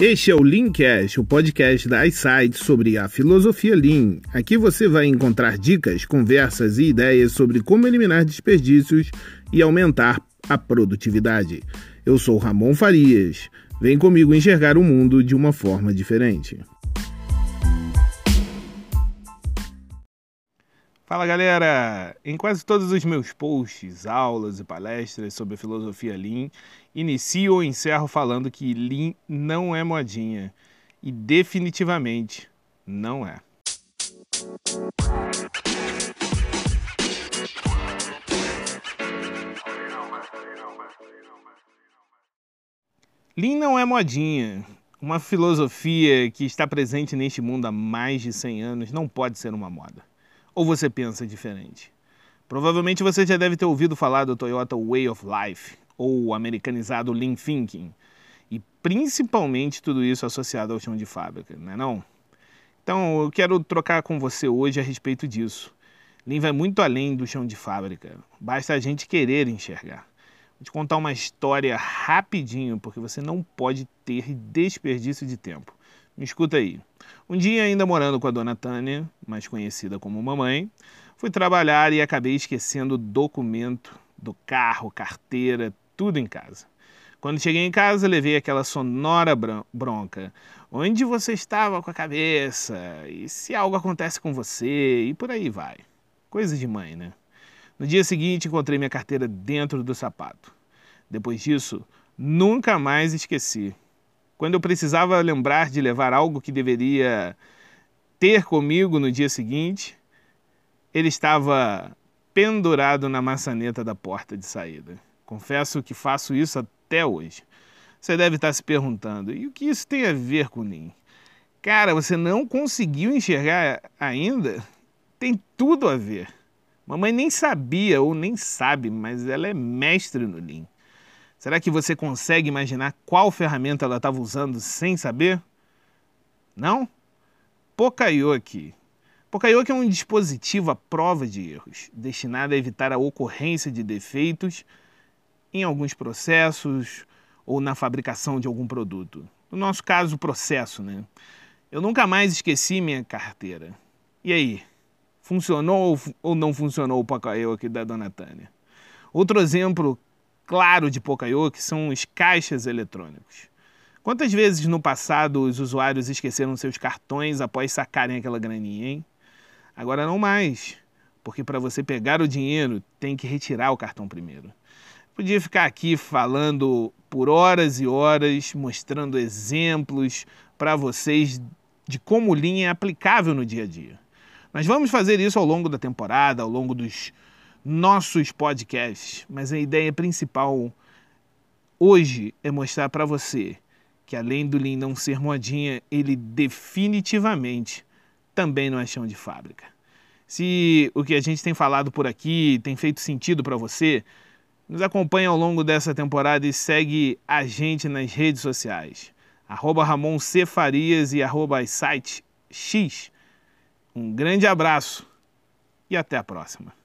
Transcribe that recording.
Este é o Leancast, o podcast da iSight sobre a filosofia Lean. Aqui você vai encontrar dicas, conversas e ideias sobre como eliminar desperdícios e aumentar a produtividade. Eu sou Ramon Farias. Vem comigo enxergar o mundo de uma forma diferente. Fala galera! Em quase todos os meus posts, aulas e palestras sobre filosofia Lean, inicio ou encerro falando que Lean não é modinha. E definitivamente não é. Lean não é modinha. Uma filosofia que está presente neste mundo há mais de 100 anos não pode ser uma moda. Ou você pensa diferente? Provavelmente você já deve ter ouvido falar do Toyota Way of Life, ou americanizado Lean Thinking, e principalmente tudo isso associado ao chão de fábrica, não é não? Então eu quero trocar com você hoje a respeito disso. Lean vai muito além do chão de fábrica, basta a gente querer enxergar. Vou te contar uma história rapidinho, porque você não pode ter desperdício de tempo. Me escuta aí. Um dia, ainda morando com a dona Tânia, mais conhecida como mamãe, fui trabalhar e acabei esquecendo o documento do carro, carteira, tudo em casa. Quando cheguei em casa, levei aquela sonora bronca. Onde você estava com a cabeça? E se algo acontece com você? E por aí vai. Coisa de mãe, né? No dia seguinte, encontrei minha carteira dentro do sapato. Depois disso, nunca mais esqueci. Quando eu precisava lembrar de levar algo que deveria ter comigo no dia seguinte, ele estava pendurado na maçaneta da porta de saída. Confesso que faço isso até hoje. Você deve estar se perguntando: e o que isso tem a ver com Lean? Cara, você não conseguiu enxergar ainda? Tem tudo a ver. Mamãe nem sabia ou nem sabe, mas ela é mestre no Lean. Será que você consegue imaginar qual ferramenta ela estava usando sem saber? Não? Pokayoke. Pokayoke é um dispositivo à prova de erros, destinado a evitar a ocorrência de defeitos em alguns processos ou na fabricação de algum produto. No nosso caso, o processo, né? Eu nunca mais esqueci minha carteira. E aí? Funcionou ou não funcionou o Pokayoke da Dona Tânia? Outro exemplo claro de Pocayoke são os caixas eletrônicos. Quantas vezes no passado os usuários esqueceram seus cartões após sacarem aquela graninha, hein? Agora não mais, porque para você pegar o dinheiro tem que retirar o cartão primeiro. Podia ficar aqui falando por horas e horas, mostrando exemplos para vocês de como o Lean é aplicável no dia a dia. Nós vamos fazer isso ao longo da temporada, ao longo dos nossos podcasts, mas a ideia principal hoje é mostrar para você que além do Lean não ser modinha, ele definitivamente também não é chão de fábrica. Se o que a gente tem falado por aqui tem feito sentido para você, nos acompanha ao longo dessa temporada e segue a gente nas redes sociais. Arroba Ramon C. Farias e arroba site X. Um grande abraço e até a próxima.